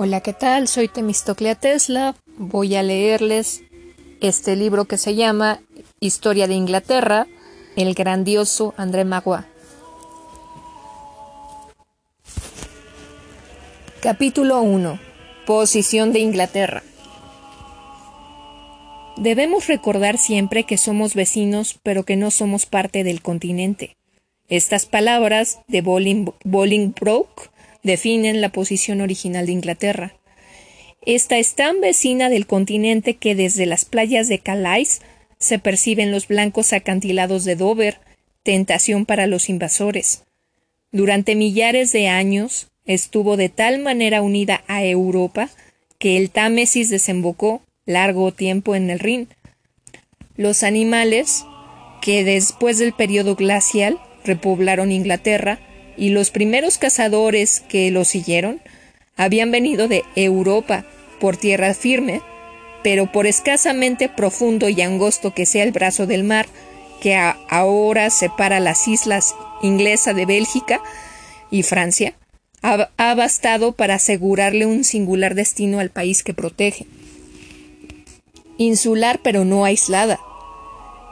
Hola, ¿qué tal? Soy Temistoclea Tesla. Voy a leerles este libro que se llama Historia de Inglaterra, el grandioso André Magua. Capítulo 1. Posición de Inglaterra. Debemos recordar siempre que somos vecinos, pero que no somos parte del continente. Estas palabras de Bolingbroke definen la posición original de Inglaterra. Esta es tan vecina del continente que desde las playas de Calais se perciben los blancos acantilados de Dover, tentación para los invasores. Durante millares de años estuvo de tal manera unida a Europa que el Támesis desembocó largo tiempo en el Rin. Los animales, que después del periodo glacial repoblaron Inglaterra, y los primeros cazadores que lo siguieron habían venido de Europa por tierra firme, pero por escasamente profundo y angosto que sea el brazo del mar que ahora separa las islas inglesa de Bélgica y Francia, ha bastado para asegurarle un singular destino al país que protege. Insular pero no aislada,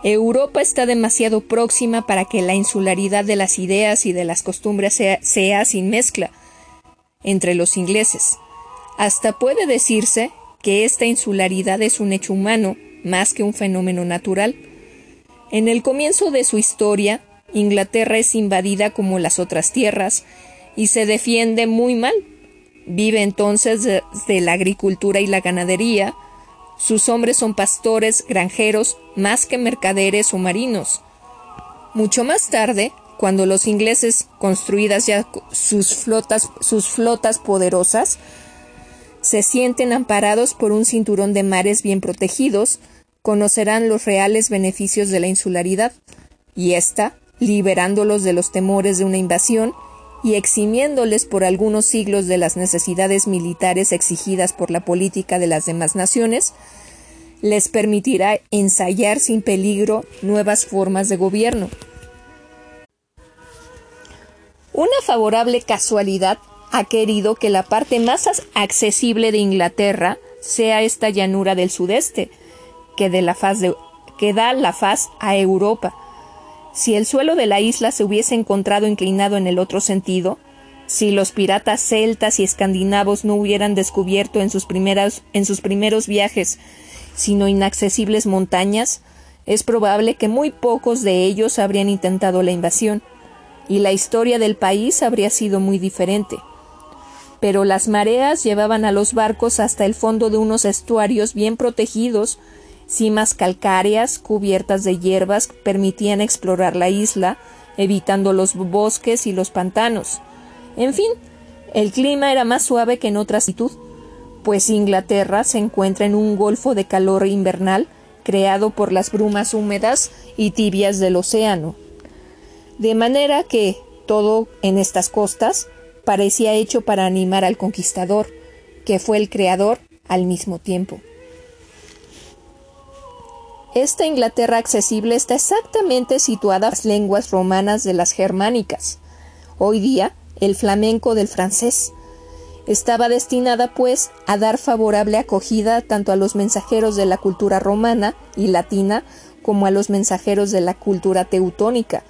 Europa está demasiado próxima para que la insularidad de las ideas y de las costumbres sea, sin mezcla entre los ingleses. Hasta puede decirse que esta insularidad es un hecho humano más que un fenómeno natural. En el comienzo de su historia, Inglaterra es invadida como las otras tierras y se defiende muy mal. Vive entonces de la agricultura y la ganadería, sus hombres son pastores, granjeros, más que mercaderes o marinos. Mucho más tarde, cuando los ingleses, construidas ya sus flotas, sus flotas poderosas, se sienten amparados por un cinturón de mares bien protegidos, conocerán los reales beneficios de la insularidad, y ésta, liberándolos de los temores de una invasión, y eximiéndoles por algunos siglos de las necesidades militares exigidas por la política de las demás naciones, les permitirá ensayar sin peligro nuevas formas de gobierno. Una favorable casualidad ha querido que la parte más accesible de Inglaterra sea esta llanura del sudeste, que, de la faz que da la faz a Europa, si el suelo de la isla se hubiese encontrado inclinado en el otro sentido, si los piratas celtas y escandinavos no hubieran descubierto en sus, primeras, en sus primeros viajes sino inaccesibles montañas, es probable que muy pocos de ellos habrían intentado la invasión, y la historia del país habría sido muy diferente. Pero las mareas llevaban a los barcos hasta el fondo de unos estuarios bien protegidos Cimas calcáreas cubiertas de hierbas permitían explorar la isla, evitando los bosques y los pantanos. En fin, el clima era más suave que en otra latitud, pues Inglaterra se encuentra en un golfo de calor invernal creado por las brumas húmedas y tibias del océano. De manera que todo en estas costas parecía hecho para animar al conquistador, que fue el creador al mismo tiempo. Esta Inglaterra accesible está exactamente situada en las lenguas romanas de las germánicas. Hoy día, el flamenco del francés. Estaba destinada, pues, a dar favorable acogida tanto a los mensajeros de la cultura romana y latina como a los mensajeros de la cultura teutónica.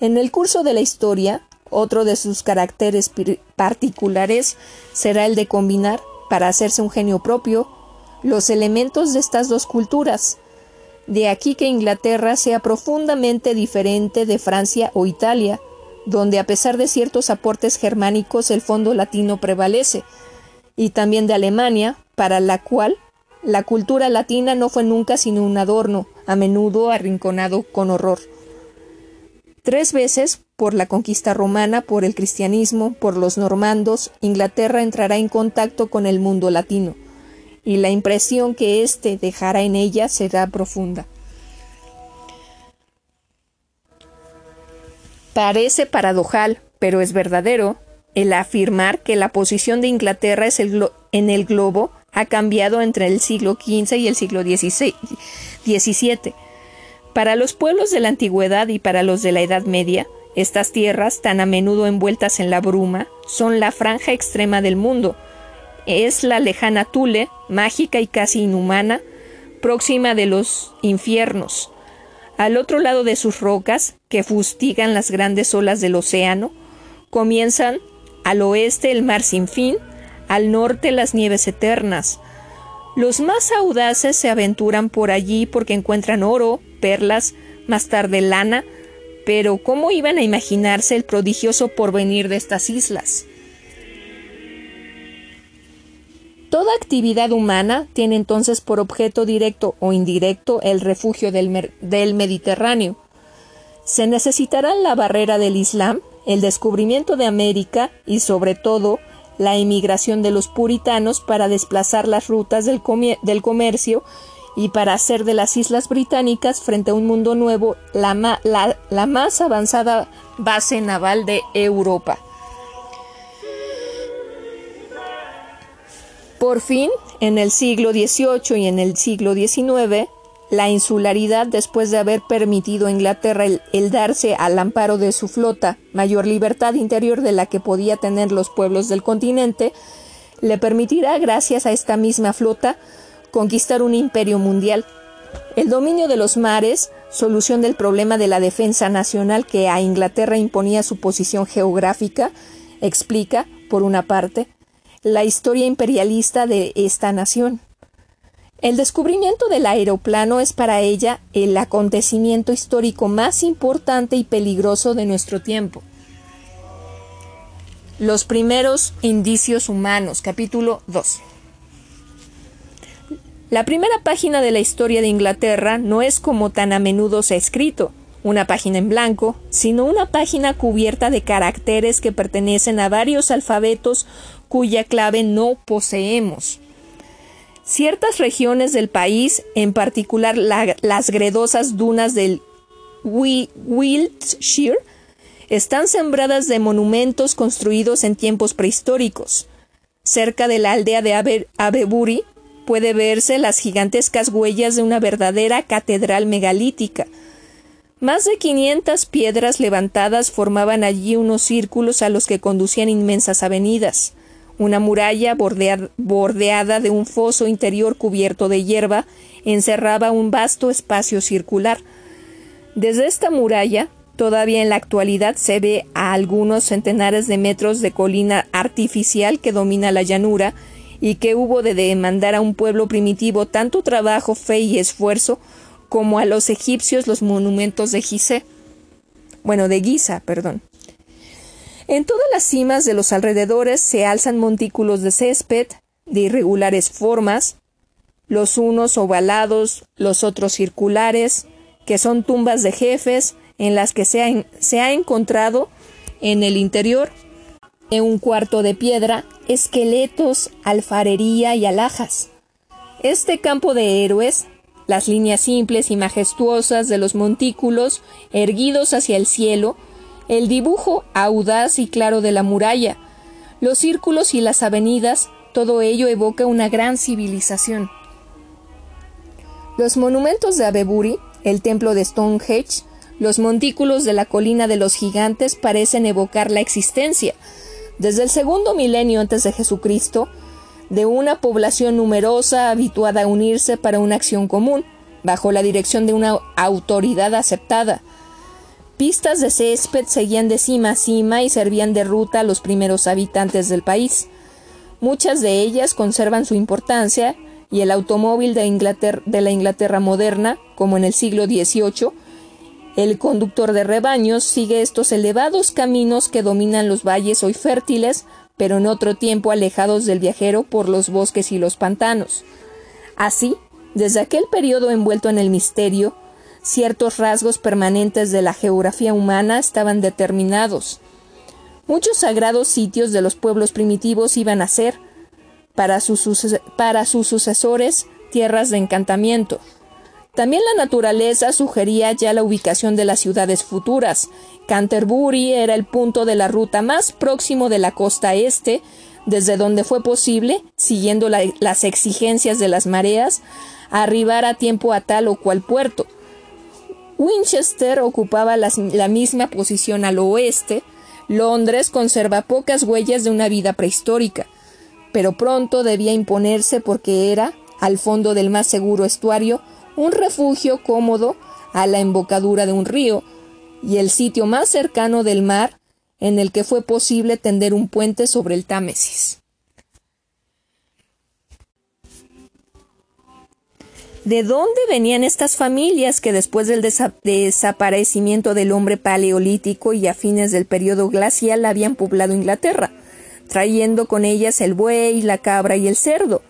En el curso de la historia, otro de sus caracteres particulares será el de combinar, para hacerse un genio propio, los elementos de estas dos culturas, de aquí que Inglaterra sea profundamente diferente de Francia o Italia, donde a pesar de ciertos aportes germánicos el fondo latino prevalece, y también de Alemania, para la cual la cultura latina no fue nunca sino un adorno, a menudo arrinconado con horror. Tres veces, por la conquista romana, por el cristianismo, por los normandos, Inglaterra entrará en contacto con el mundo latino y la impresión que éste dejará en ella será profunda. Parece paradojal, pero es verdadero, el afirmar que la posición de Inglaterra es el en el globo ha cambiado entre el siglo XV y el siglo XVII. Para los pueblos de la antigüedad y para los de la Edad Media, estas tierras, tan a menudo envueltas en la bruma, son la franja extrema del mundo, es la lejana Tule, mágica y casi inhumana, próxima de los infiernos. Al otro lado de sus rocas, que fustigan las grandes olas del océano, comienzan al oeste el mar sin fin, al norte las nieves eternas. Los más audaces se aventuran por allí porque encuentran oro, perlas, más tarde lana, pero ¿cómo iban a imaginarse el prodigioso porvenir de estas islas? Toda actividad humana tiene entonces por objeto directo o indirecto el refugio del, Mediterráneo. Se necesitará la barrera del Islam, el descubrimiento de América y sobre todo la emigración de los puritanos para desplazar las rutas del, comercio y para hacer de las islas británicas frente a un mundo nuevo la, la, más avanzada base naval de Europa. Por fin, en el siglo XVIII y en el siglo XIX, la insularidad, después de haber permitido a Inglaterra el, darse al amparo de su flota mayor libertad interior de la que podía tener los pueblos del continente, le permitirá, gracias a esta misma flota, conquistar un imperio mundial. El dominio de los mares, solución del problema de la defensa nacional que a Inglaterra imponía su posición geográfica, explica, por una parte, la historia imperialista de esta nación. El descubrimiento del aeroplano es para ella el acontecimiento histórico más importante y peligroso de nuestro tiempo. Los primeros indicios humanos, capítulo 2. La primera página de la historia de Inglaterra no es como tan a menudo se ha escrito, una página en blanco, sino una página cubierta de caracteres que pertenecen a varios alfabetos cuya clave no poseemos. Ciertas regiones del país, en particular las gredosas dunas del Wiltshire, están sembradas de monumentos construidos en tiempos prehistóricos. Cerca de la aldea de Abebury puede verse las gigantescas huellas de una verdadera catedral megalítica. Más de 500 piedras levantadas formaban allí unos círculos a los que conducían inmensas avenidas. Una muralla bordeada de un foso interior cubierto de hierba encerraba un vasto espacio circular. Desde esta muralla, todavía en la actualidad se ve a algunos centenares de metros de colina artificial que domina la llanura y que hubo de demandar a un pueblo primitivo tanto trabajo, fe y esfuerzo como a los egipcios los monumentos de Gizeh. Bueno, de Giza, perdón. En todas las cimas de los alrededores se alzan montículos de césped de irregulares formas, los unos ovalados, los otros circulares, que son tumbas de jefes en las que se ha, encontrado en el interior en un cuarto de piedra, esqueletos, alfarería y alhajas. Este campo de héroes, las líneas simples y majestuosas de los montículos erguidos hacia el cielo, el dibujo audaz y claro de la muralla, los círculos y las avenidas, todo ello evoca una gran civilización. Los monumentos de Abebury, el templo de Stonehenge, los montículos de la colina de los gigantes parecen evocar la existencia, desde el segundo milenio antes de Jesucristo, de una población numerosa habituada a unirse para una acción común, bajo la dirección de una autoridad aceptada. Pistas de césped seguían de cima a cima y servían de ruta a los primeros habitantes del país. Muchas de ellas conservan su importancia y el automóvil de, de la Inglaterra moderna, como en el siglo XVIII, el conductor de rebaños sigue estos elevados caminos que dominan los valles hoy fértiles, pero en otro tiempo alejados del viajero por los bosques y los pantanos. Así, desde aquel periodo envuelto en el misterio, ciertos rasgos permanentes de la geografía humana estaban determinados. Muchos sagrados sitios de los pueblos primitivos iban a ser, para sus, para sus sucesores, tierras de encantamiento. También la naturaleza sugería ya la ubicación de las ciudades futuras. Canterbury era el punto de la ruta más próximo de la costa este, desde donde fue posible, siguiendo las exigencias de las mareas, arribar a tiempo a tal o cual puerto. Winchester ocupaba la misma posición al oeste. Londres conserva pocas huellas de una vida prehistórica pero pronto debía imponerse porque era, al fondo del más seguro estuario, un refugio cómodo a la embocadura de un río y el sitio más cercano del mar en el que fue posible tender un puente sobre el Támesis. ¿De dónde venían estas familias que después del desaparecimiento del hombre paleolítico y a fines del periodo glacial habían poblado Inglaterra, trayendo con ellas el buey, la cabra y el cerdo?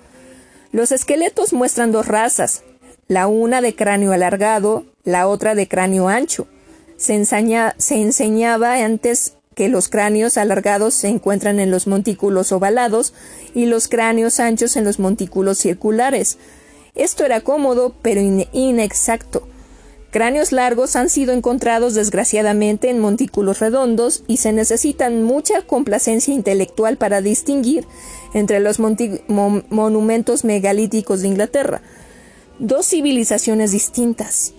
Los esqueletos muestran dos razas, la una de cráneo alargado, la otra de cráneo ancho. Se, se enseñaba antes que los cráneos alargados se encuentran en los montículos ovalados y los cráneos anchos en los montículos circulares. Esto era cómodo, pero inexacto. Cráneos largos han sido encontrados desgraciadamente en montículos redondos y se necesitan mucha complacencia intelectual para distinguir entre los monumentos megalíticos de Inglaterra. Dos civilizaciones distintas.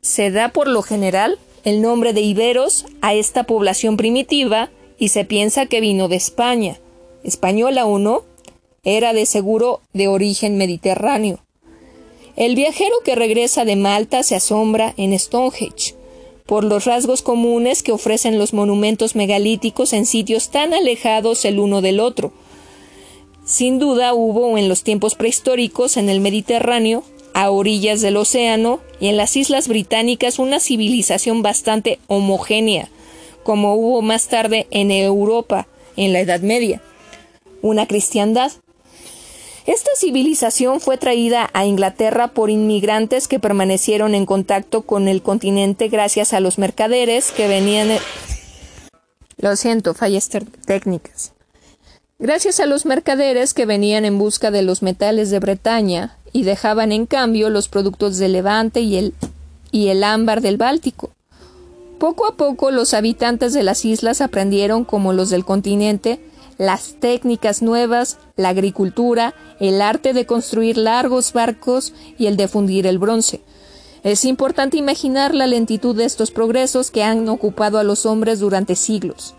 Se da por lo general el nombre de iberos a esta población primitiva y se piensa que vino de España. Española o no, era de seguro de origen mediterráneo. El viajero que regresa de Malta se asombra en Stonehenge por los rasgos comunes que ofrecen los monumentos megalíticos en sitios tan alejados el uno del otro. Sin duda hubo en los tiempos prehistóricos en el Mediterráneo, a orillas del océano y en las islas británicas una civilización bastante homogénea, como hubo más tarde en Europa en la Edad Media. Una cristiandad, esta civilización fue traída a Inglaterra por inmigrantes que permanecieron en contacto con el continente gracias a los mercaderes que venían. Lo siento, fallas técnicas. Gracias a los mercaderes que venían en busca de los metales de Bretaña y dejaban en cambio los productos de Levante y el, y el ámbar del Báltico. Poco a poco los habitantes de las islas aprendieron, como los del continente, las técnicas nuevas, la agricultura, el arte de construir largos barcos y el de fundir el bronce. Es importante imaginar la lentitud de estos progresos que han ocupado a los hombres durante siglos.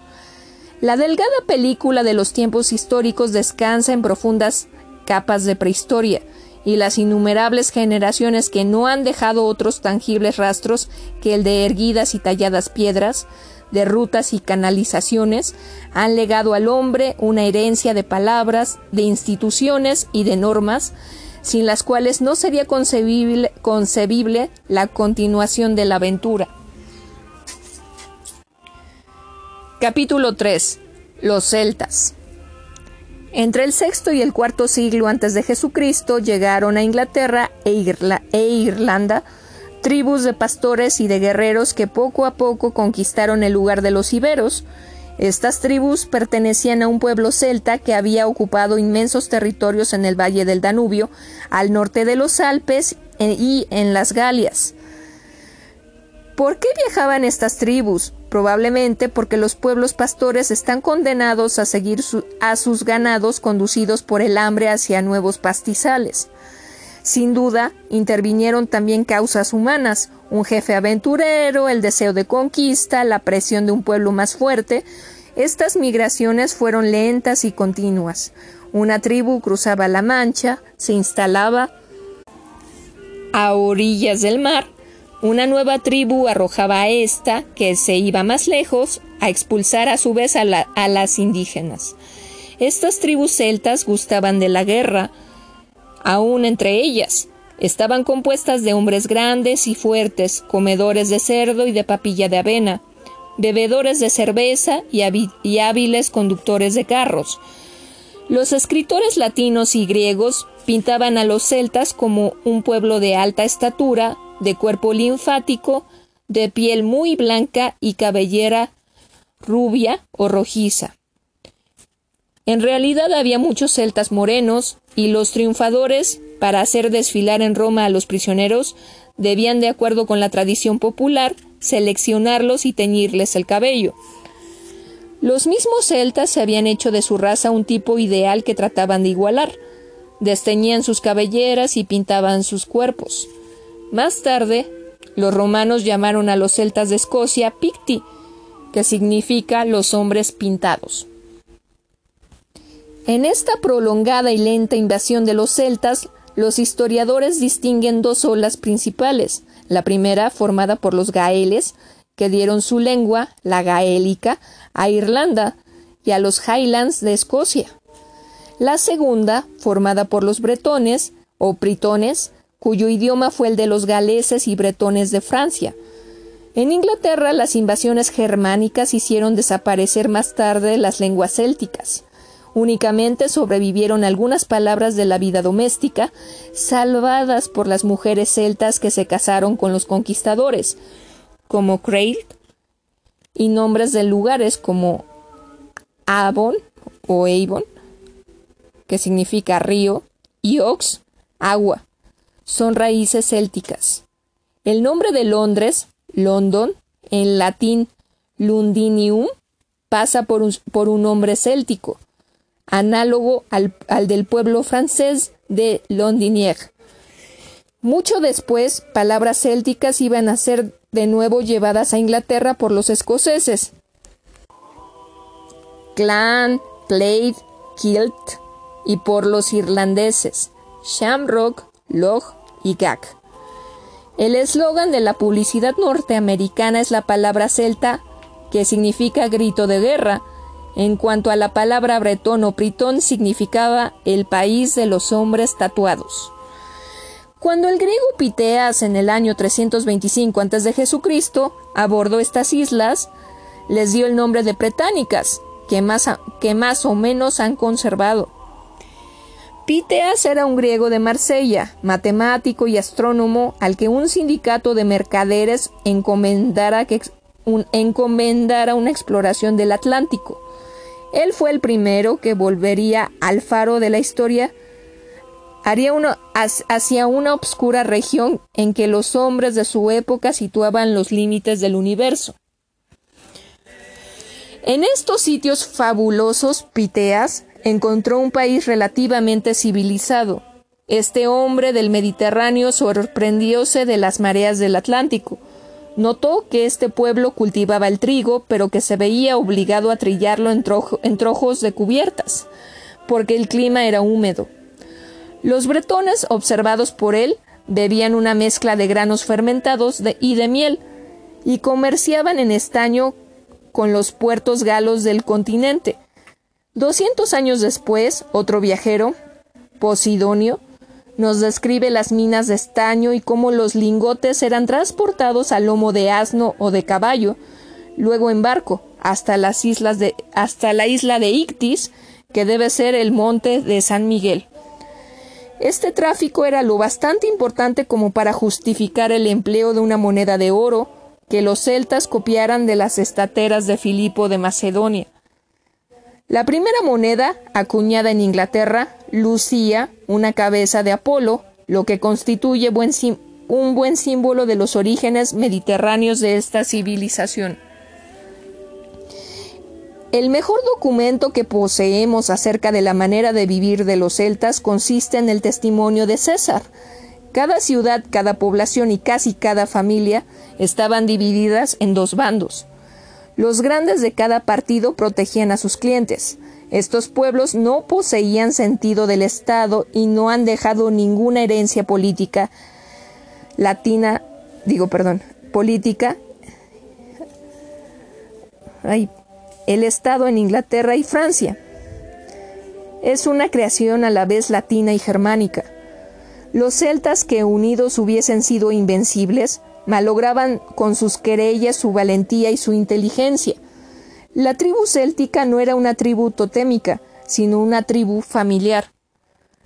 La delgada película de los tiempos históricos descansa en profundas capas de prehistoria, y las innumerables generaciones que no han dejado otros tangibles rastros que el de erguidas y talladas piedras, de rutas y canalizaciones, han legado al hombre una herencia de palabras, de instituciones y de normas, sin las cuales no sería concebible, concebible la continuación de la aventura. Capítulo 3. Los celtas. Entre el sexto y el cuarto siglo antes de Jesucristo llegaron a Inglaterra e, e Irlanda tribus de pastores y de guerreros que poco a poco conquistaron el lugar de los iberos. Estas tribus pertenecían a un pueblo celta que había ocupado inmensos territorios en el valle del Danubio, al norte de los Alpes e, y en las Galias. ¿Por qué viajaban estas tribus? Probablemente porque los pueblos pastores están condenados a seguir a sus ganados conducidos por el hambre hacia nuevos pastizales. Sin duda, intervinieron también causas humanas, un jefe aventurero, el deseo de conquista, la presión de un pueblo más fuerte. Estas migraciones fueron lentas y continuas. Una tribu cruzaba la Mancha, se instalaba a orillas del mar, una nueva tribu arrojaba a esta, que se iba más lejos, a expulsar a su vez a, a las indígenas. Estas tribus celtas gustaban de la guerra, aún entre ellas. Estaban compuestas de hombres grandes y fuertes, comedores de cerdo y de papilla de avena, bebedores de cerveza y, y hábiles conductores de carros. Los escritores latinos y griegos pintaban a los celtas como un pueblo de alta estatura, de cuerpo linfático, de piel muy blanca y cabellera rubia o rojiza. En realidad había muchos celtas morenos, y los triunfadores, para hacer desfilar en Roma a los prisioneros, debían, de acuerdo con la tradición popular, seleccionarlos y teñirles el cabello. Los mismos celtas se habían hecho de su raza un tipo ideal que trataban de igualar. Desteñían sus cabelleras y pintaban sus cuerpos. Más tarde, los romanos llamaron a los celtas de Escocia Picti, que significa los hombres pintados. En esta prolongada y lenta invasión de los celtas, los historiadores distinguen dos olas principales. La primera, formada por los gaeles, que dieron su lengua, la gaélica, a Irlanda y a los Highlands de Escocia. La segunda, formada por los bretones o britones, cuyo idioma fue el de los galeses y bretones de Francia. En Inglaterra las invasiones germánicas hicieron desaparecer más tarde las lenguas célticas. Únicamente sobrevivieron algunas palabras de la vida doméstica, salvadas por las mujeres celtas que se casaron con los conquistadores, como Craig, y nombres de lugares como Avon o Avon, que significa río, y Ox, agua. Son raíces célticas. El nombre de Londres, London, en latín Lundinium, pasa por un, por un nombre céltico análogo al, del pueblo francés de Londinière. Mucho después, palabras célticas iban a ser de nuevo llevadas a Inglaterra por los escoceses. Clan, Plaid, Kilt y por los irlandeses, Shamrock, Loch y Gag. El eslogan de la publicidad norteamericana es la palabra celta, que significa grito de guerra, en cuanto a la palabra bretón o pritón significaba el país de los hombres tatuados. Cuando el griego Piteas en el año 325 a.C. abordó estas islas, les dio el nombre de Pretánicas, que más, que más o menos han conservado. Piteas era un griego de Marsella, matemático y astrónomo al que un sindicato de mercaderes encomendara, una exploración del Atlántico. Él fue el primero que volvería al faro de la historia, haría hacia una obscura región en que los hombres de su época situaban los límites del universo. En estos sitios fabulosos, Piteas encontró un país relativamente civilizado. Este hombre del Mediterráneo sorprendióse de las mareas del Atlántico, Notó que este pueblo cultivaba el trigo, pero que se veía obligado a trillarlo en, trojos de cubiertas, porque el clima era húmedo. Los bretones, observados por él, bebían una mezcla de granos fermentados y de miel, y comerciaban en estaño con los puertos galos del continente. Doscientos años después, otro viajero, Posidonio, nos describe las minas de estaño y cómo los lingotes eran transportados a lomo de asno o de caballo, luego en barco, hasta las islas de, hasta la isla de Ictis, que debe ser el monte de San Miguel. Este tráfico era lo bastante importante como para justificar el empleo de una moneda de oro que los celtas copiaran de las estateras de Filipo de Macedonia. La primera moneda, acuñada en Inglaterra, lucía una cabeza de Apolo, lo que constituye un buen símbolo de los orígenes mediterráneos de esta civilización. El mejor documento que poseemos acerca de la manera de vivir de los celtas consiste en el testimonio de César. Cada ciudad, cada población y casi cada familia estaban divididas en dos bandos. Los grandes de cada partido protegían a sus clientes. Estos pueblos no poseían sentido del Estado y no han dejado ninguna herencia política latina, digo, perdón, política. el Estado en Inglaterra y Francia. Es una creación a la vez latina y germánica. Los celtas que unidos hubiesen sido invencibles, malograban con sus querellas su valentía y su inteligencia. La tribu céltica no era una tribu totémica, sino una tribu familiar,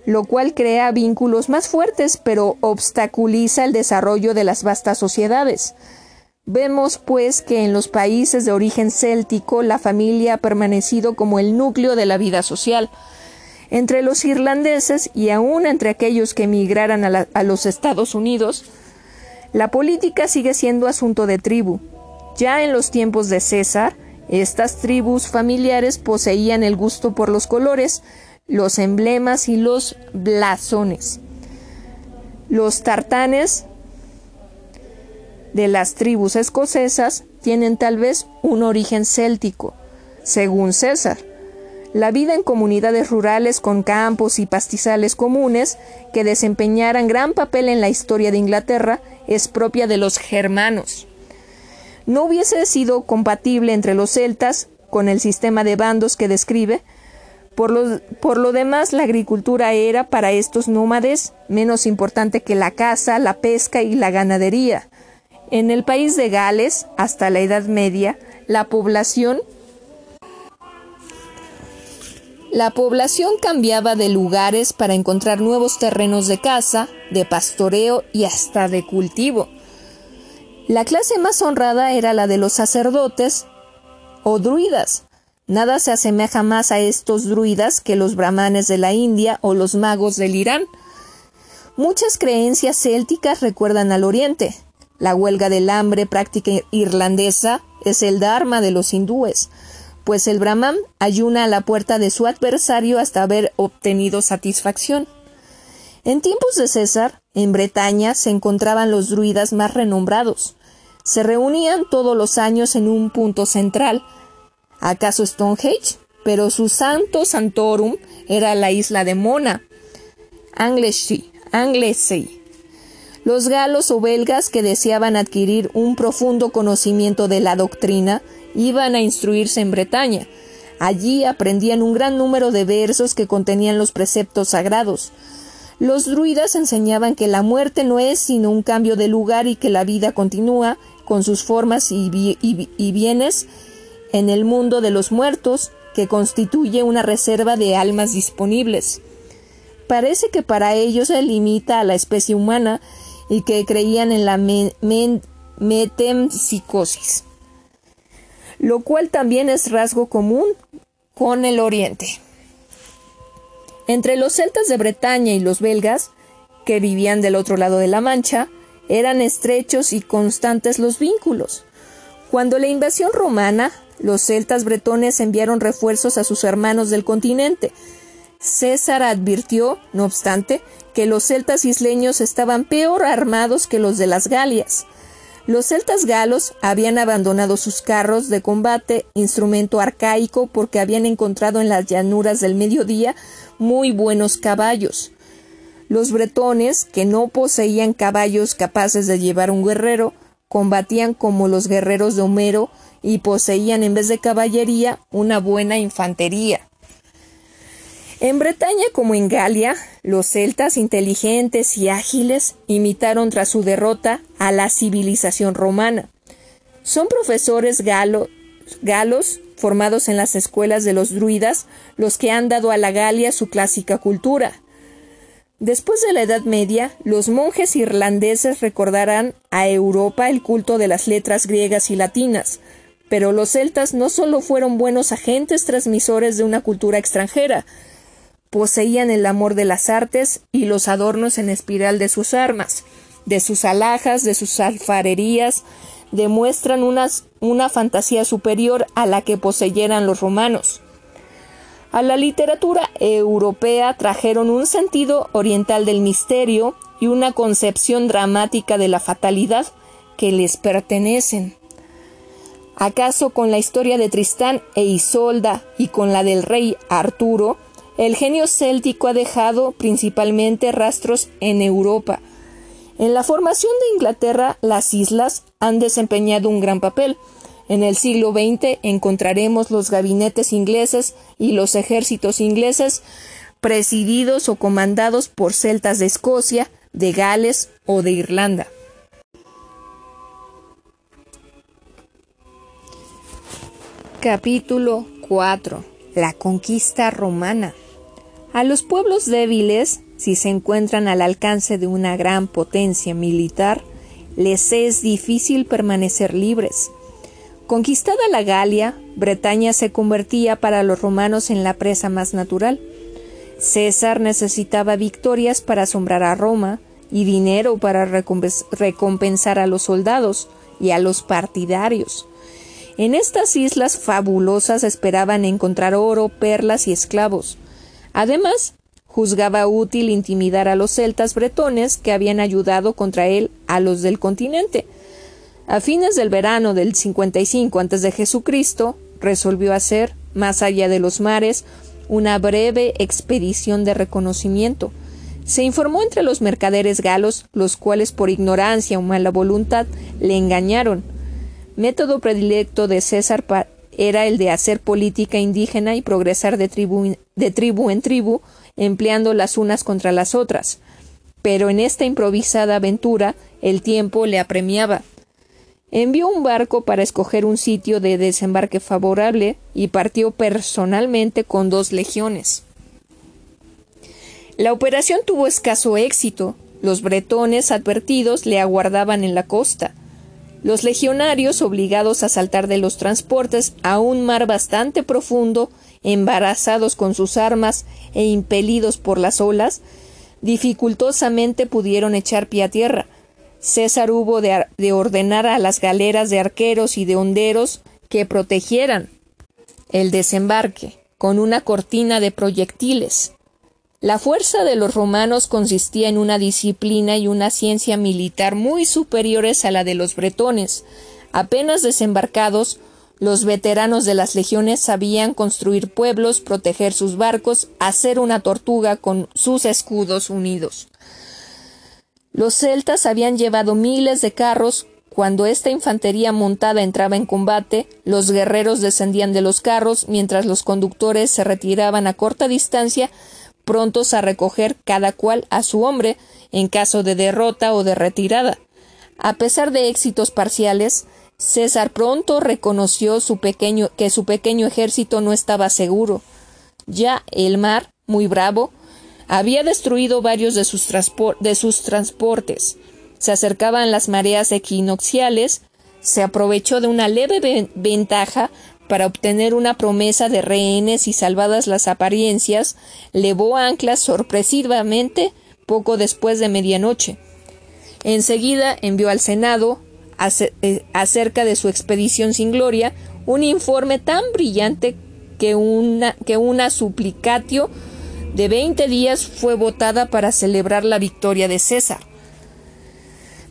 lo cual crea vínculos más fuertes, pero obstaculiza el desarrollo de las vastas sociedades. Vemos, pues, que en los países de origen céltico la familia ha permanecido como el núcleo de la vida social. Entre los irlandeses y aún entre aquellos que emigraran a, a los Estados Unidos, la política sigue siendo asunto de tribu. Ya en los tiempos de César, estas tribus familiares poseían el gusto por los colores, los emblemas y los blasones. Los tartanes de las tribus escocesas tienen tal vez un origen céltico, según César. La vida en comunidades rurales con campos y pastizales comunes, que desempeñaran gran papel en la historia de Inglaterra, es propia de los germanos. No hubiese sido compatible entre los celtas con el sistema de bandos que describe. Por lo, por lo demás, la agricultura era para estos nómades menos importante que la caza, la pesca y la ganadería. En el país de Gales, hasta la Edad Media, la población la población cambiaba de lugares para encontrar nuevos terrenos de caza, de pastoreo y hasta de cultivo. La clase más honrada era la de los sacerdotes o druidas. Nada se asemeja más a estos druidas que los brahmanes de la India o los magos del Irán. Muchas creencias célticas recuerdan al Oriente. La huelga del hambre práctica irlandesa es el dharma de los hindúes pues el Brahman ayuna a la puerta de su adversario hasta haber obtenido satisfacción. En tiempos de César, en Bretaña se encontraban los druidas más renombrados. Se reunían todos los años en un punto central. ¿Acaso Stonehenge? Pero su santo santorum era la isla de Mona, Anglesey. Anglesey. Los galos o belgas que deseaban adquirir un profundo conocimiento de la doctrina iban a instruirse en Bretaña. Allí aprendían un gran número de versos que contenían los preceptos sagrados. Los druidas enseñaban que la muerte no es sino un cambio de lugar y que la vida continúa con sus formas y, bienes en el mundo de los muertos, que constituye una reserva de almas disponibles. Parece que para ellos se limita a la especie humana y que creían en la metempsicosis lo cual también es rasgo común con el Oriente. Entre los celtas de Bretaña y los belgas, que vivían del otro lado de la Mancha, eran estrechos y constantes los vínculos. Cuando la invasión romana, los celtas bretones enviaron refuerzos a sus hermanos del continente. César advirtió, no obstante, que los celtas isleños estaban peor armados que los de las Galias. Los celtas galos habían abandonado sus carros de combate, instrumento arcaico, porque habían encontrado en las llanuras del mediodía muy buenos caballos. Los bretones, que no poseían caballos capaces de llevar un guerrero, combatían como los guerreros de Homero y poseían en vez de caballería una buena infantería. En Bretaña como en Galia, los celtas inteligentes y ágiles imitaron tras su derrota a la civilización romana. Son profesores galos formados en las escuelas de los druidas los que han dado a la Galia su clásica cultura. Después de la Edad Media, los monjes irlandeses recordarán a Europa el culto de las letras griegas y latinas, pero los celtas no solo fueron buenos agentes transmisores de una cultura extranjera, poseían el amor de las artes y los adornos en espiral de sus armas, de sus alhajas, de sus alfarerías, demuestran una fantasía superior a la que poseyeran los romanos. A la literatura europea trajeron un sentido oriental del misterio y una concepción dramática de la fatalidad que les pertenecen. ¿Acaso con la historia de Tristán e Isolda y con la del rey Arturo el genio céltico ha dejado principalmente rastros en Europa. En la formación de Inglaterra, las islas han desempeñado un gran papel. En el siglo XX encontraremos los gabinetes ingleses y los ejércitos ingleses presididos o comandados por celtas de Escocia, de Gales o de Irlanda. Capítulo 4. La conquista romana. A los pueblos débiles, si se encuentran al alcance de una gran potencia militar, les es difícil permanecer libres. Conquistada la Galia, Bretaña se convertía para los romanos en la presa más natural. César necesitaba victorias para asombrar a Roma y dinero para recompensar a los soldados y a los partidarios. En estas islas fabulosas esperaban encontrar oro, perlas y esclavos. Además, juzgaba útil intimidar a los celtas bretones que habían ayudado contra él a los del continente. A fines del verano del 55 a.C., resolvió hacer más allá de los mares, una breve expedición de reconocimiento. Se informó entre los mercaderes galos, los cuales por ignorancia o mala voluntad le engañaron. Método predilecto de César era el de hacer política indígena y progresar de tribu, de tribu en tribu, empleando las unas contra las otras. Pero en esta improvisada aventura el tiempo le apremiaba. Envió un barco para escoger un sitio de desembarque favorable y partió personalmente con dos legiones. La operación tuvo escaso éxito. Los bretones advertidos le aguardaban en la costa. Los legionarios, obligados a saltar de los transportes a un mar bastante profundo, embarazados con sus armas e impelidos por las olas, dificultosamente pudieron echar pie a tierra. César hubo de, de, ordenar a las galeras de arqueros y de honderos que protegieran el desembarque con una cortina de proyectiles. La fuerza de los romanos consistía en una disciplina y una ciencia militar muy superiores a la de los bretones. Apenas desembarcados, los veteranos de las legiones sabían construir pueblos, proteger sus barcos, hacer una tortuga con sus escudos unidos. Los celtas habían llevado miles de carros. Cuando esta infantería montada entraba en combate, los guerreros descendían de los carros, mientras los conductores se retiraban a corta distancia prontos a recoger cada cual a su hombre en caso de derrota o de retirada. A pesar de éxitos parciales, César pronto reconoció que su pequeño ejército no estaba seguro. Ya el mar, muy bravo, había destruido varios de sus, de sus transportes. Se acercaban las mareas equinocciales, se aprovechó de una leve ventaja para obtener una promesa de rehenes y salvadas las apariencias, levó anclas sorpresivamente poco después de medianoche. Enseguida envió al Senado, eh, acerca de su expedición sin gloria, un informe tan brillante que una, que una suplicatio de veinte días fue votada para celebrar la victoria de César.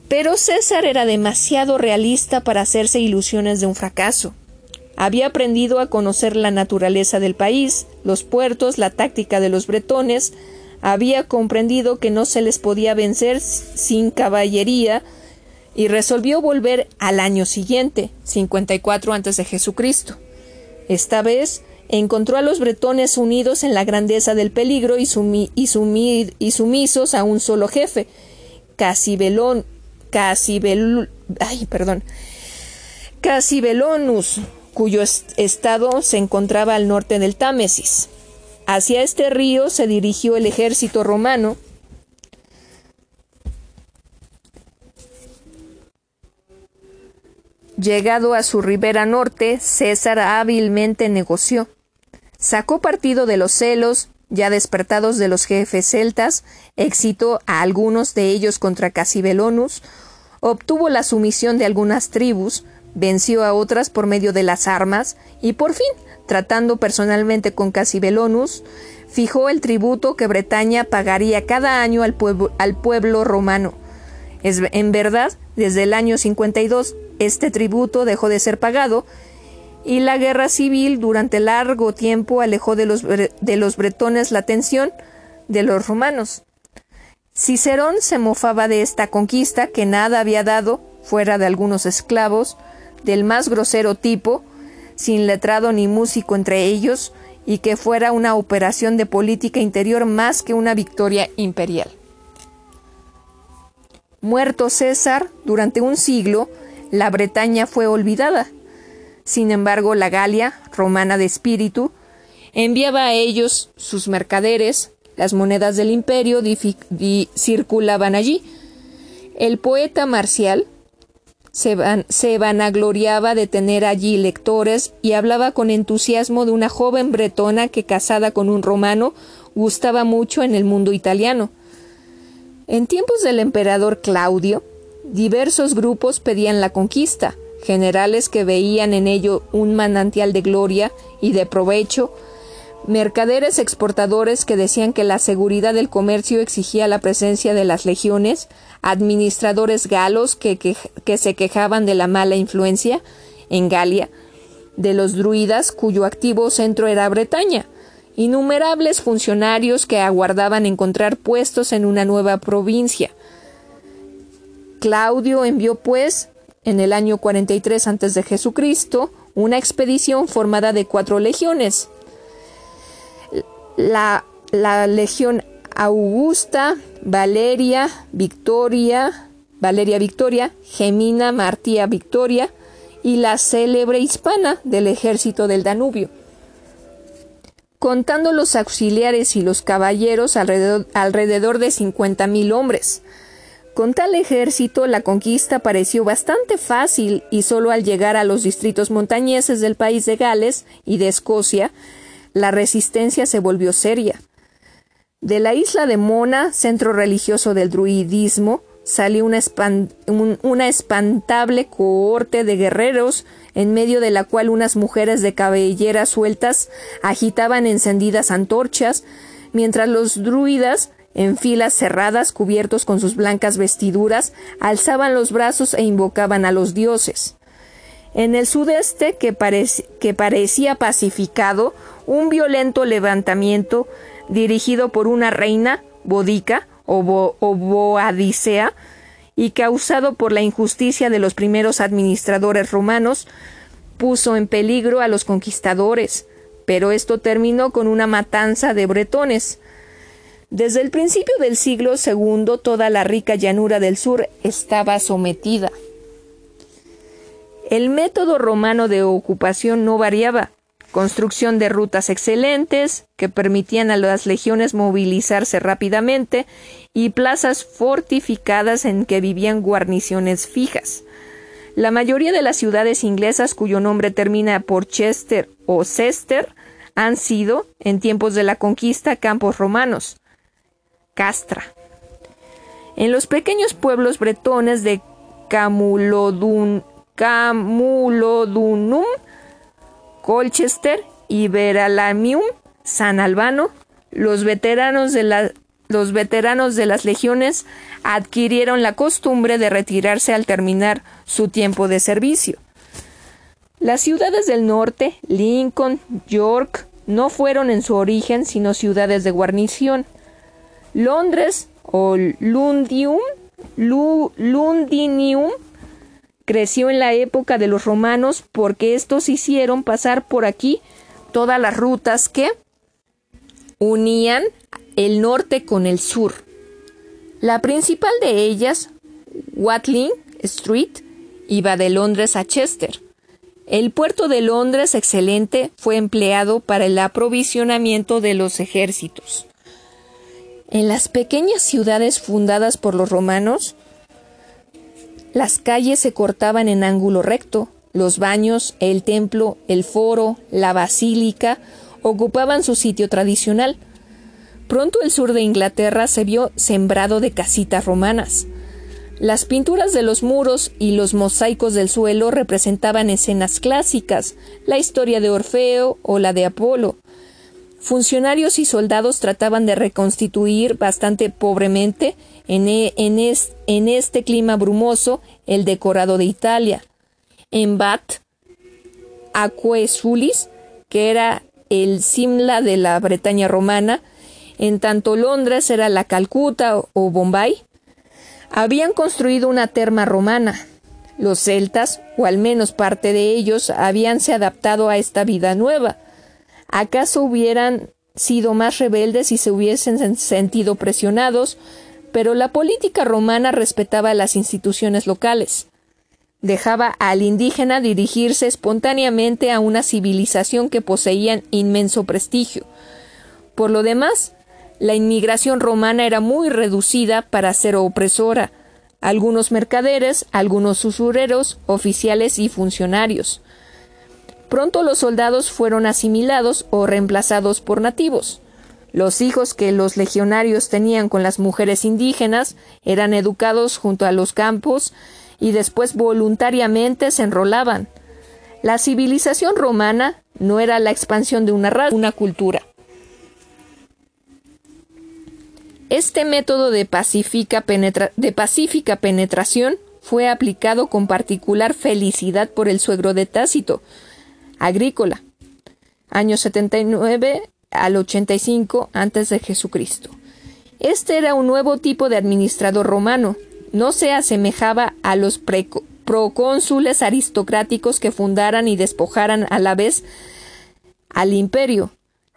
Pero César era demasiado realista para hacerse ilusiones de un fracaso. Había aprendido a conocer la naturaleza del país, los puertos, la táctica de los bretones, había comprendido que no se les podía vencer sin caballería y resolvió volver al año siguiente, 54 a.C. Jesucristo. Esta vez encontró a los bretones unidos en la grandeza del peligro y, y, sumisos a un solo jefe, Casibelón, Casibel, ay, perdón, Casibelonus, cuyo estado se encontraba al norte del Támesis. Hacia este río se dirigió el ejército romano, Llegado a su ribera norte, César hábilmente negoció. Sacó partido de los celos, ya despertados de los jefes celtas, excitó a algunos de ellos contra Casibelonus, obtuvo la sumisión de algunas tribus, venció a otras por medio de las armas y por fin, tratando personalmente con Casibelonus, fijó el tributo que Bretaña pagaría cada año al pueblo, al pueblo romano. Es, en verdad, desde el año 52 este tributo dejó de ser pagado y la guerra civil durante largo tiempo alejó de los, de los bretones la atención de los romanos. Cicerón se mofaba de esta conquista que nada había dado, fuera de algunos esclavos, del más grosero tipo, sin letrado ni músico entre ellos, y que fuera una operación de política interior más que una victoria imperial. Muerto César, durante un siglo, la Bretaña fue olvidada. Sin embargo, la Galia, romana de espíritu, enviaba a ellos sus mercaderes, las monedas del imperio circulaban allí. El poeta marcial, se, vanagloriaba de tener allí lectores y hablaba con entusiasmo de una joven bretona que casada con un romano gustaba mucho en el mundo italiano. En tiempos del emperador Claudio, diversos grupos pedían la conquista, generales que veían en ello un manantial de gloria y de provecho, mercaderes exportadores que decían que la seguridad del comercio exigía la presencia de las legiones, administradores galos que, se quejaban de la mala influencia en Galia, de los druidas cuyo activo centro era Bretaña, innumerables funcionarios que aguardaban encontrar puestos en una nueva provincia. Claudio envió pues, en el año 43 a.C., una expedición formada de cuatro legiones. La, legión Augusta, Valeria, Victoria, Valeria Victoria, Gemina Martía Victoria y la célebre hispana del ejército del Danubio. Contando los auxiliares y los caballeros alrededor, alrededor de 50.000 hombres. Con tal ejército la conquista pareció bastante fácil y solo al llegar a los distritos montañeses del país de Gales y de Escocia, la resistencia se volvió seria. De la isla de Mona, centro religioso del druidismo, salió una, espantable cohorte de guerreros, en medio de la cual unas mujeres de cabelleras sueltas agitaban encendidas antorchas, mientras los druidas en filas cerradas, cubiertos con sus blancas vestiduras, alzaban los brazos e invocaban a los dioses. En el sudeste, que, parecía pacificado, un violento levantamiento dirigido por una reina, Bodica o, Boadicea, y causado por la injusticia de los primeros administradores romanos, puso en peligro a los conquistadores, pero esto terminó con una matanza de bretones. Desde el principio del siglo II toda la rica llanura del sur estaba sometida. El método romano de ocupación no variaba. Construcción de rutas excelentes que permitían a las legiones movilizarse rápidamente y plazas fortificadas en que vivían guarniciones fijas. La mayoría de las ciudades inglesas cuyo nombre termina por Chester o Cester han sido, en tiempos de la conquista, campos romanos. Castra. En los pequeños pueblos bretones de Camulodun, Camulodunum, Colchester y Veralamium, San Albano, los veteranos de los veteranos de las legiones adquirieron la costumbre de retirarse al terminar su tiempo de servicio. Las ciudades del norte, Lincoln, York, no fueron en su origen sino ciudades de guarnición. Londres o Lundium, Lundinium creció en la época de los romanos porque estos hicieron pasar por aquí todas las rutas que unían el norte con el sur. La principal de ellas, Watling Street, iba de Londres a Chester. El puerto de Londres, excelente, fue empleado para el aprovisionamiento de los ejércitos. En las pequeñas ciudades fundadas por los romanos, las calles se cortaban en ángulo recto, los baños, el templo, el foro, la basílica ocupaban su sitio tradicional. Pronto el sur de Inglaterra se vio sembrado de casitas romanas. Las pinturas de los muros y los mosaicos del suelo representaban escenas clásicas, la historia de Orfeo o la de Apolo, Funcionarios y soldados trataban de reconstituir bastante pobremente en, e, en, este clima brumoso el decorado de Italia. En Bat, Aquesulis, que era el Simla de la Bretaña romana, en tanto Londres era la Calcuta o Bombay, habían construido una terma romana. Los celtas, o al menos parte de ellos, habíanse adaptado a esta vida nueva. ¿Acaso hubieran sido más rebeldes y se hubiesen sentido presionados? Pero la política romana respetaba las instituciones locales. Dejaba al indígena dirigirse espontáneamente a una civilización que poseía inmenso prestigio. Por lo demás, la inmigración romana era muy reducida para ser opresora. Algunos mercaderes, algunos usureros, oficiales y funcionarios. Pronto los soldados fueron asimilados o reemplazados por nativos. Los hijos que los legionarios tenían con las mujeres indígenas eran educados junto a los campos y después voluntariamente se enrolaban. La civilización romana no era la expansión de una raza, una cultura. Este método de, pacífica penetración fue aplicado con particular felicidad por el suegro de Tácito, agrícola, año 79 al 85 antes de Jesucristo. Este era un nuevo tipo de administrador romano. No se asemejaba a los procónsules aristocráticos que fundaran y despojaran a la vez al imperio.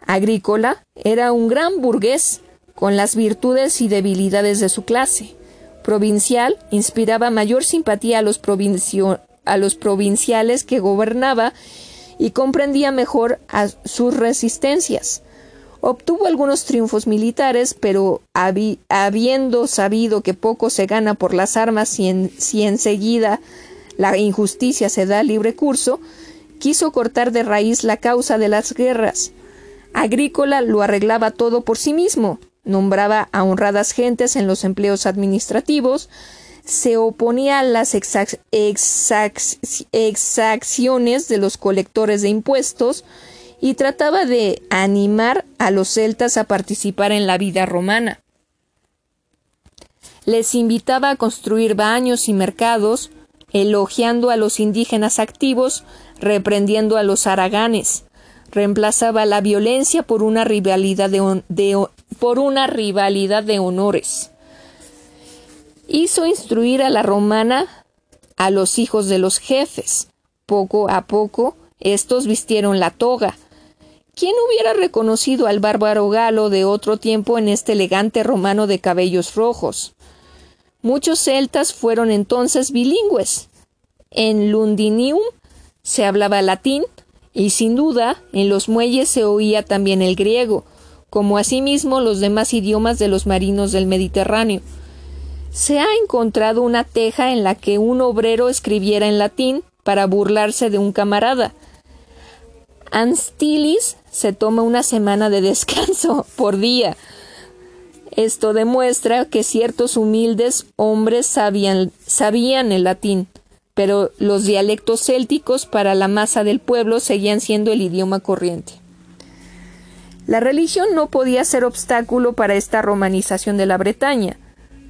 Agrícola era un gran burgués con las virtudes y debilidades de su clase. Provincial inspiraba mayor simpatía a los, a los provinciales que gobernaba y comprendía mejor a sus resistencias. Obtuvo algunos triunfos militares, pero habiendo sabido que poco se gana por las armas si, en, si enseguida la injusticia se da libre curso, quiso cortar de raíz la causa de las guerras. Agrícola lo arreglaba todo por sí mismo, nombraba a honradas gentes en los empleos administrativos, se oponía a las exacciones de los colectores de impuestos y trataba de animar a los celtas a participar en la vida romana. Les invitaba a construir baños y mercados, elogiando a los indígenas activos, reprendiendo a los araganes. Reemplazaba la violencia por una rivalidad de, por una rivalidad de honores hizo instruir a la romana a los hijos de los jefes. Poco a poco estos vistieron la toga. ¿Quién hubiera reconocido al bárbaro galo de otro tiempo en este elegante romano de cabellos rojos? Muchos celtas fueron entonces bilingües. En Lundinium se hablaba latín y sin duda en los muelles se oía también el griego, como asimismo los demás idiomas de los marinos del Mediterráneo se ha encontrado una teja en la que un obrero escribiera en latín para burlarse de un camarada. Anstilis se toma una semana de descanso por día. Esto demuestra que ciertos humildes hombres sabían, el latín, pero los dialectos célticos para la masa del pueblo seguían siendo el idioma corriente. La religión no podía ser obstáculo para esta romanización de la Bretaña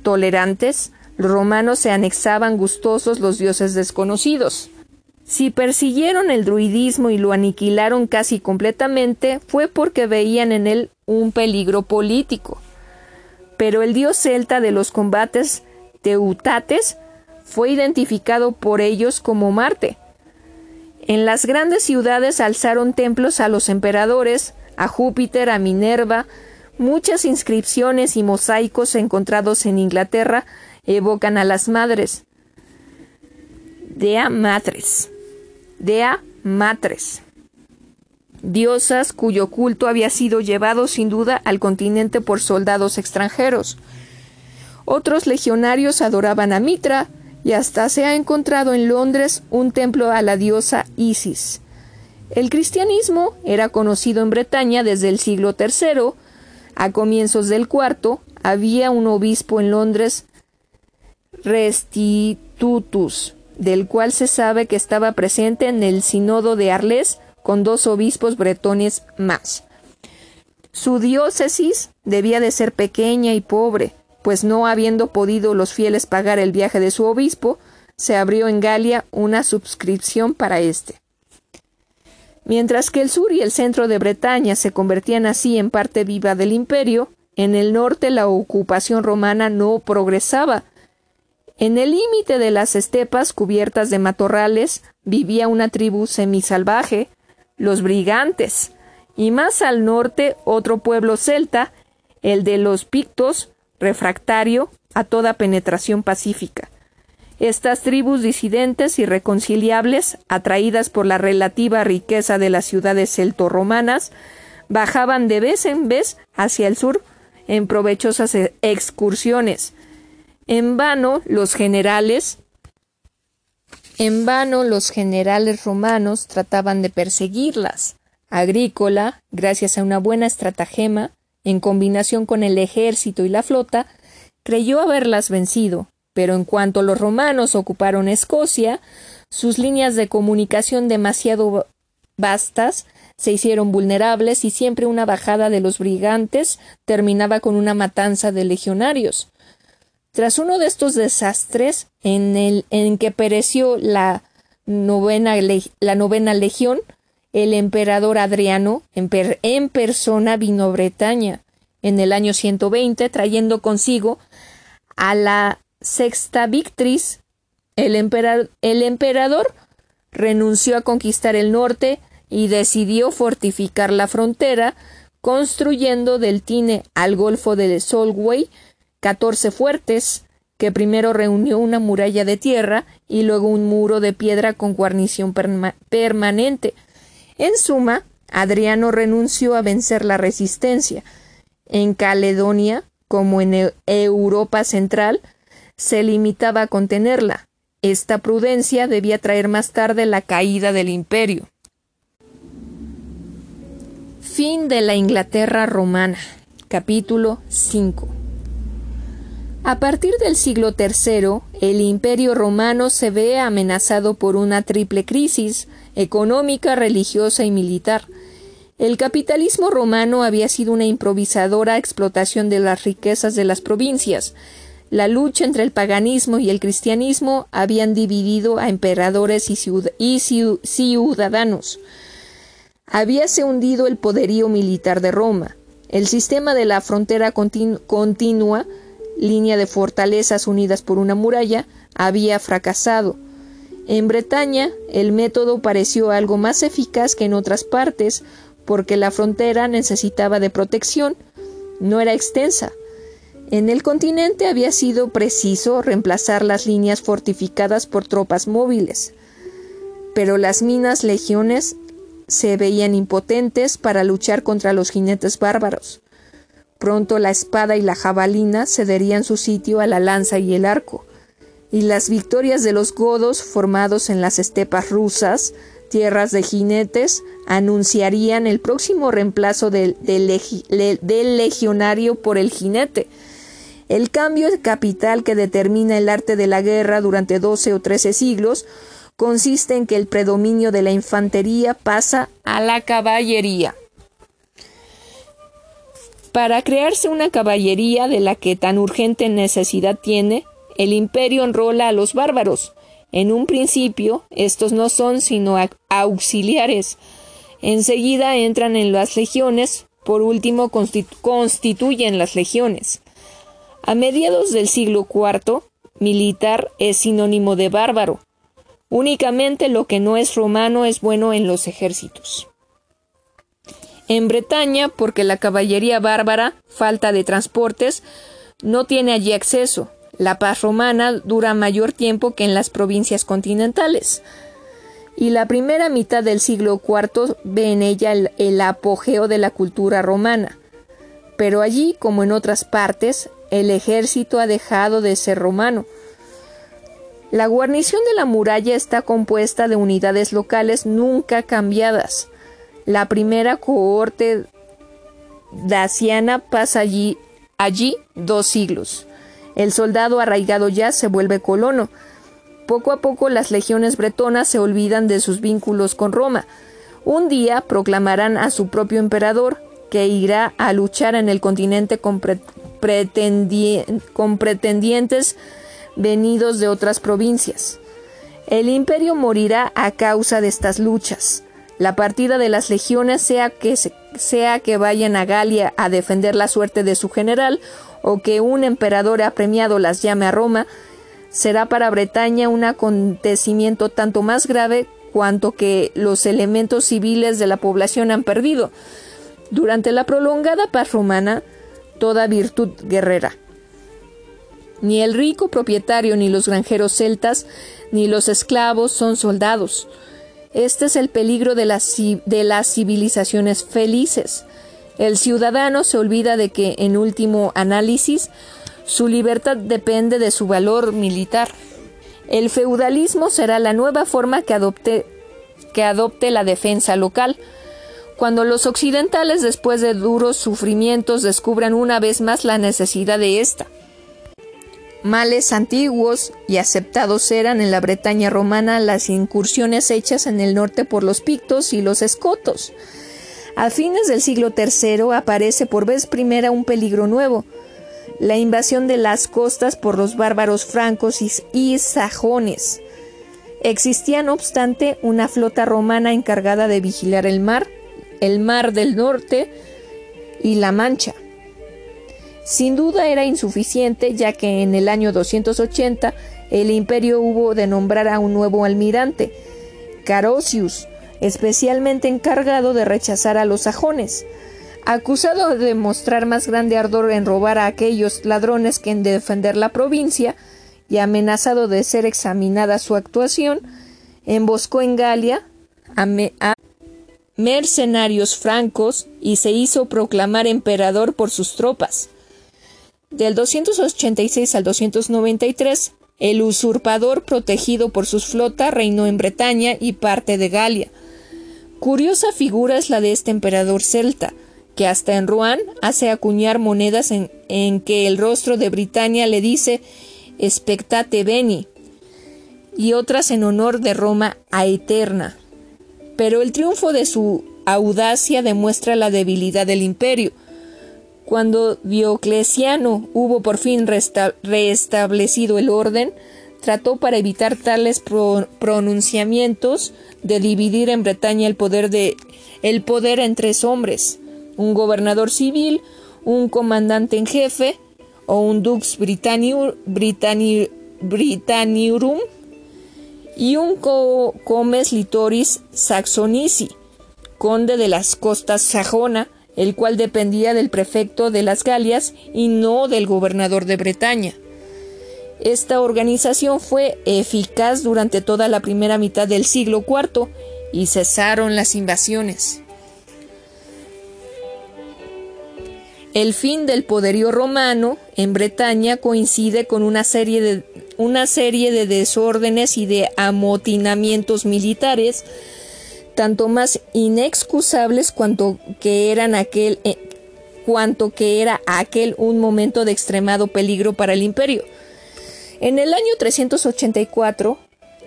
tolerantes, los romanos se anexaban gustosos los dioses desconocidos. Si persiguieron el druidismo y lo aniquilaron casi completamente, fue porque veían en él un peligro político. Pero el dios celta de los combates, Teutates, fue identificado por ellos como Marte. En las grandes ciudades alzaron templos a los emperadores, a Júpiter, a Minerva, Muchas inscripciones y mosaicos encontrados en Inglaterra evocan a las madres. Dea Matres. Dea Matres. Diosas cuyo culto había sido llevado sin duda al continente por soldados extranjeros. Otros legionarios adoraban a Mitra y hasta se ha encontrado en Londres un templo a la diosa Isis. El cristianismo era conocido en Bretaña desde el siglo III a comienzos del cuarto, había un obispo en Londres, Restitutus, del cual se sabe que estaba presente en el sínodo de Arles con dos obispos bretones más. Su diócesis debía de ser pequeña y pobre, pues no habiendo podido los fieles pagar el viaje de su obispo, se abrió en Galia una suscripción para éste. Mientras que el sur y el centro de Bretaña se convertían así en parte viva del imperio, en el norte la ocupación romana no progresaba. En el límite de las estepas cubiertas de matorrales vivía una tribu semisalvaje, los brigantes, y más al norte otro pueblo celta, el de los pictos, refractario a toda penetración pacífica. Estas tribus disidentes y reconciliables, atraídas por la relativa riqueza de las ciudades celtorromanas, bajaban de vez en vez hacia el sur en provechosas e-, excursiones. En vano los generales en vano los generales romanos trataban de perseguirlas. Agrícola, gracias a una buena estratagema, en combinación con el ejército y la flota, creyó haberlas vencido, pero en cuanto los romanos ocuparon Escocia, sus líneas de comunicación demasiado vastas se hicieron vulnerables y siempre una bajada de los brigantes terminaba con una matanza de legionarios. Tras uno de estos desastres, en el en que pereció la novena, la novena legión, el emperador Adriano en, persona vino a Bretaña en el año 120, trayendo consigo a la sexta victriz. El, el emperador renunció a conquistar el norte y decidió fortificar la frontera, construyendo del Tine al Golfo de Solway catorce fuertes, que primero reunió una muralla de tierra y luego un muro de piedra con guarnición permanente. En suma, Adriano renunció a vencer la resistencia. En Caledonia, como en Europa central, se limitaba a contenerla. Esta prudencia debía traer más tarde la caída del imperio. Fin de la Inglaterra romana. Capítulo 5. A partir del siglo III, el imperio romano se ve amenazado por una triple crisis económica, religiosa y militar. El capitalismo romano había sido una improvisadora explotación de las riquezas de las provincias. La lucha entre el paganismo y el cristianismo habían dividido a emperadores y, ciudadanos. Habíase hundido el poderío militar de Roma. El sistema de la frontera continua línea de fortalezas unidas por una muralla, había fracasado. En Bretaña, el método pareció algo más eficaz que en otras partes, porque la frontera necesitaba de protección, no era extensa. En el continente había sido preciso reemplazar las líneas fortificadas por tropas móviles, pero las minas legiones se veían impotentes para luchar contra los jinetes bárbaros. Pronto la espada y la jabalina cederían su sitio a la lanza y el arco, y las victorias de los godos formados en las estepas rusas, tierras de jinetes, anunciarían el próximo reemplazo del, legionario por el jinete. El cambio capital que determina el arte de la guerra durante doce o trece siglos consiste en que el predominio de la infantería pasa a la caballería. Para crearse una caballería de la que tan urgente necesidad tiene, el imperio enrola a los bárbaros. En un principio, estos no son sino auxiliares. Enseguida entran en las legiones, por último constituyen las legiones. A mediados del siglo IV, militar es sinónimo de bárbaro. Únicamente lo que no es romano es bueno en los ejércitos. En Bretaña, porque la caballería bárbara, falta de transportes, no tiene allí acceso. La paz romana dura mayor tiempo que en las provincias continentales. Y la primera mitad del siglo IV ve en ella el, apogeo de la cultura romana. Pero allí, como en otras partes, el ejército ha dejado de ser romano. La guarnición de la muralla está compuesta de unidades locales nunca cambiadas. La primera cohorte daciana pasa allí, dos siglos. El soldado arraigado ya se vuelve colono. Poco a poco las legiones bretonas se olvidan de sus vínculos con Roma. Un día proclamarán a su propio emperador, que irá a luchar en el continente con, con pretendientes venidos de otras provincias. El imperio morirá a causa de estas luchas. La partida de las legiones, sea que, sea que vayan a Galia a defender la suerte de su general, o que un emperador apremiado las llame a Roma, será para Bretaña un acontecimiento tanto más grave cuanto que los elementos civiles de la población han perdido. Durante la prolongada paz romana, toda virtud guerrera. Ni el rico propietario, ni los granjeros celtas, ni los esclavos son soldados. Este es el peligro de las, de las civilizaciones felices. El ciudadano se olvida de que, en último análisis, su libertad depende de su valor militar. El feudalismo será la nueva forma que adopte, que adopte la defensa local. Cuando los occidentales, después de duros sufrimientos, descubran una vez más la necesidad de esta. Males antiguos y aceptados eran en la Bretaña romana las incursiones hechas en el norte por los pictos y los escotos. A fines del siglo III aparece por vez primera un peligro nuevo, la invasión de las costas por los bárbaros francos y, sajones. Existía, no obstante, una flota romana encargada de vigilar el mar, el mar del norte y la Mancha. Sin duda era insuficiente, ya que en el año 280 el imperio hubo de nombrar a un nuevo almirante, Carosius, especialmente encargado de rechazar a los sajones. Acusado de mostrar más grande ardor en robar a aquellos ladrones que en defender la provincia, y amenazado de ser examinada su actuación, emboscó en Galia a, a mercenarios francos y se hizo proclamar emperador por sus tropas. Del 286 al 293, el usurpador, protegido por sus flotas, reinó en Bretaña y parte de Galia. Curiosa figura es la de este emperador celta, que hasta en Rouen hace acuñar monedas en, en que el rostro de Britania le dice Spectate Beni, y otras en honor de Roma a Eterna. Pero el triunfo de su audacia demuestra la debilidad del imperio. Cuando Diocleciano hubo por fin restablecido el orden, trató para evitar tales pronunciamientos de dividir en Bretaña el poder, de, el poder en tres hombres, un gobernador civil, un comandante en jefe o un dux Britannium y un comes litoris saxonici, conde de las costas sajona, el cual dependía del prefecto de las Galias y no del gobernador de Bretaña. Esta organización fue eficaz durante toda la primera mitad del siglo IV y cesaron las invasiones. El fin del poderío romano en Bretaña coincide con una serie de, una serie de desórdenes y de amotinamientos militares tanto más inexcusables cuanto que aquel eh, cuanto que era aquel un momento de extremado peligro para el imperio. En el año 384,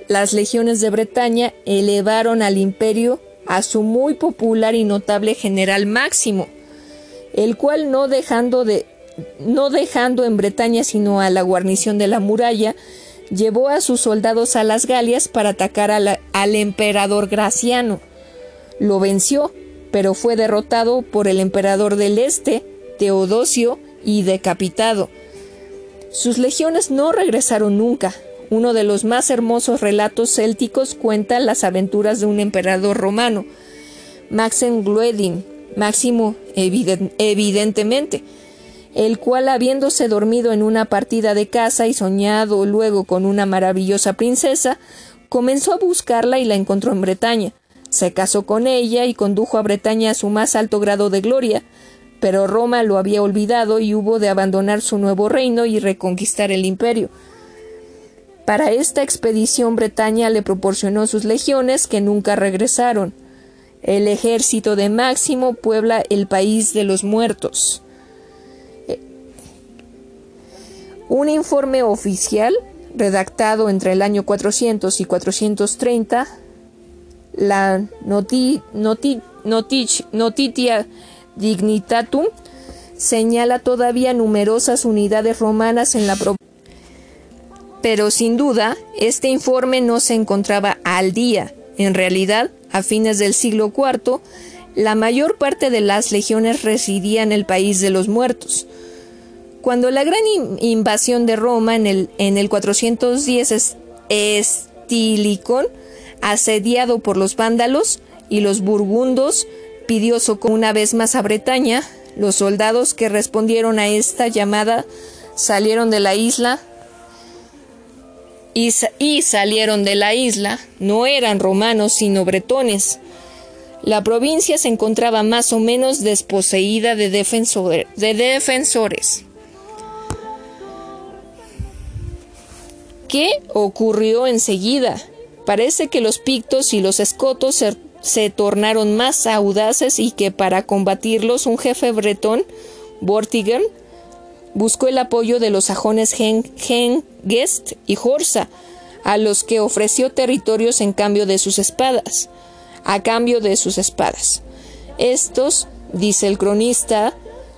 las legiones de Bretaña elevaron al imperio a su muy popular y notable general Máximo, el cual no dejando de no dejando en Bretaña sino a la guarnición de la muralla, llevó a sus soldados a las Galias para atacar al emperador Graciano. Lo venció, pero fue derrotado por el emperador del Este, Teodosio, y decapitado. Sus legiones no regresaron nunca. Uno de los más hermosos relatos célticos cuenta las aventuras de un emperador romano, Maxen Gluedin, Máximo evidentemente, el cual habiéndose dormido en una partida de caza y soñado luego con una maravillosa princesa, comenzó a buscarla y la encontró en Bretaña. Se casó con ella y condujo a Bretaña a su más alto grado de gloria, pero Roma lo había olvidado y hubo de abandonar su nuevo reino y reconquistar el imperio. Para esta expedición Bretaña le proporcionó sus legiones que nunca regresaron. El ejército de Máximo puebla el país de los muertos. Un informe oficial, redactado entre el año 400 y 430, la noti, Notitia Dignitatum, señala todavía numerosas unidades romanas en la provincia. Pero sin duda, este informe no se encontraba al día. En realidad, a fines del siglo IV, la mayor parte de las legiones residía en el país de los muertos. Cuando la gran invasión de Roma en el, en el 410 es Estilicón, asediado por los vándalos y los burgundos, pidió socorro una vez más a Bretaña. Los soldados que respondieron a esta llamada salieron de la isla y, salieron de la isla no eran romanos sino bretones. La provincia se encontraba más o menos desposeída de, de defensores. ¿Qué ocurrió enseguida? Parece que los pictos y los escotos se, tornaron más audaces y que para combatirlos un jefe bretón, Vortigern, buscó el apoyo de los sajones Hengest y Horsa, a los que ofreció territorios en cambio de sus espadas, a cambio de sus espadas. Estos, dice el cronista,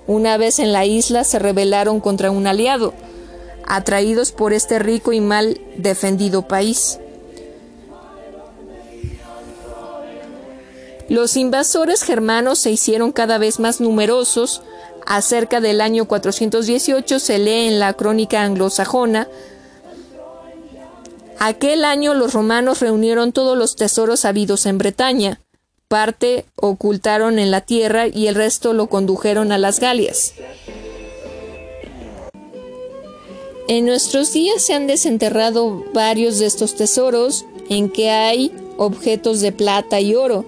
una vez en la isla se rebelaron contra un aliado, atraídos por este rico y mal defendido país. Los invasores germanos se hicieron cada vez más numerosos. Acerca del año 418 se lee en la crónica anglosajona, Aquel año los romanos reunieron todos los tesoros habidos en Bretaña, parte ocultaron en la tierra y el resto lo condujeron a las Galias. En nuestros días se han desenterrado varios de estos tesoros en que hay objetos de plata y oro.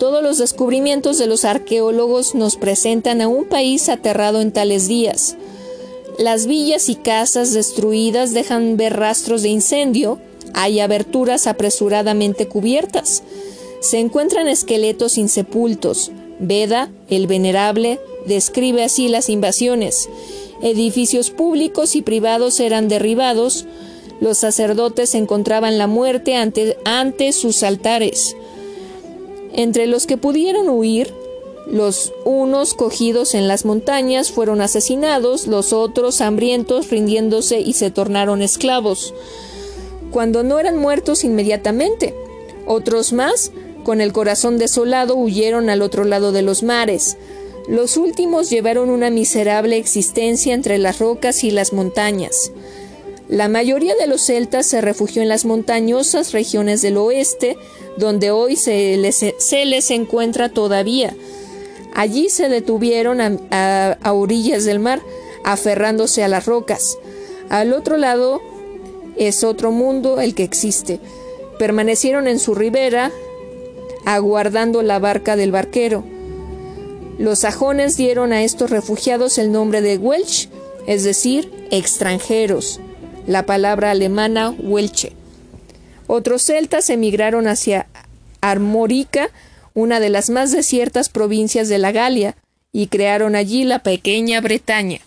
Todos los descubrimientos de los arqueólogos nos presentan a un país aterrado en tales días. Las villas y casas destruidas dejan ver rastros de incendio, hay aberturas apresuradamente cubiertas. Se encuentran esqueletos insepultos. Beda, el venerable, describe así las invasiones. Edificios públicos y privados eran derribados. Los sacerdotes encontraban la muerte ante, sus altares. Entre los que pudieron huir, los unos cogidos en las montañas fueron asesinados, los otros hambrientos rindiéndose y se tornaron esclavos, cuando no eran muertos inmediatamente. Otros más, con el corazón desolado, huyeron al otro lado de los mares. Los últimos llevaron una miserable existencia entre las rocas y las montañas. La mayoría de los celtas se refugió en las montañosas regiones del oeste, donde hoy se les, encuentra todavía, Allí se detuvieron a, orillas del mar, aferrándose a las rocas. Al otro lado es otro mundo el que existe. Permanecieron en su ribera, aguardando la barca del barquero. Los sajones dieron a estos refugiados el nombre de Welch, es decir, extranjeros, la palabra alemana Welche. Otros celtas emigraron hacia Armórica, una de las más desiertas provincias de la Galia, y crearon allí la pequeña Bretaña.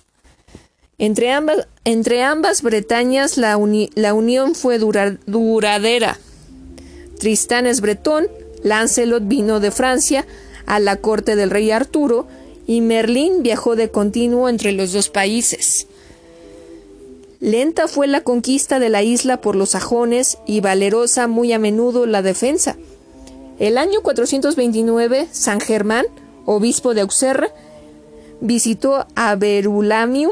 Entre ambas, entre ambas Bretañas la unión fue duradera. Tristán es bretón, Lancelot vino de Francia a la corte del rey Arturo y Merlín viajó de continuo entre los dos países. Lenta fue la conquista de la isla por los sajones y valerosa muy a menudo la defensa. El año 429, San Germán, obispo de Auxerre, visitó a Verulamium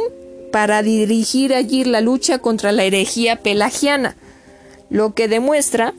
para dirigir allí la lucha contra la herejía pelagiana, lo que demuestra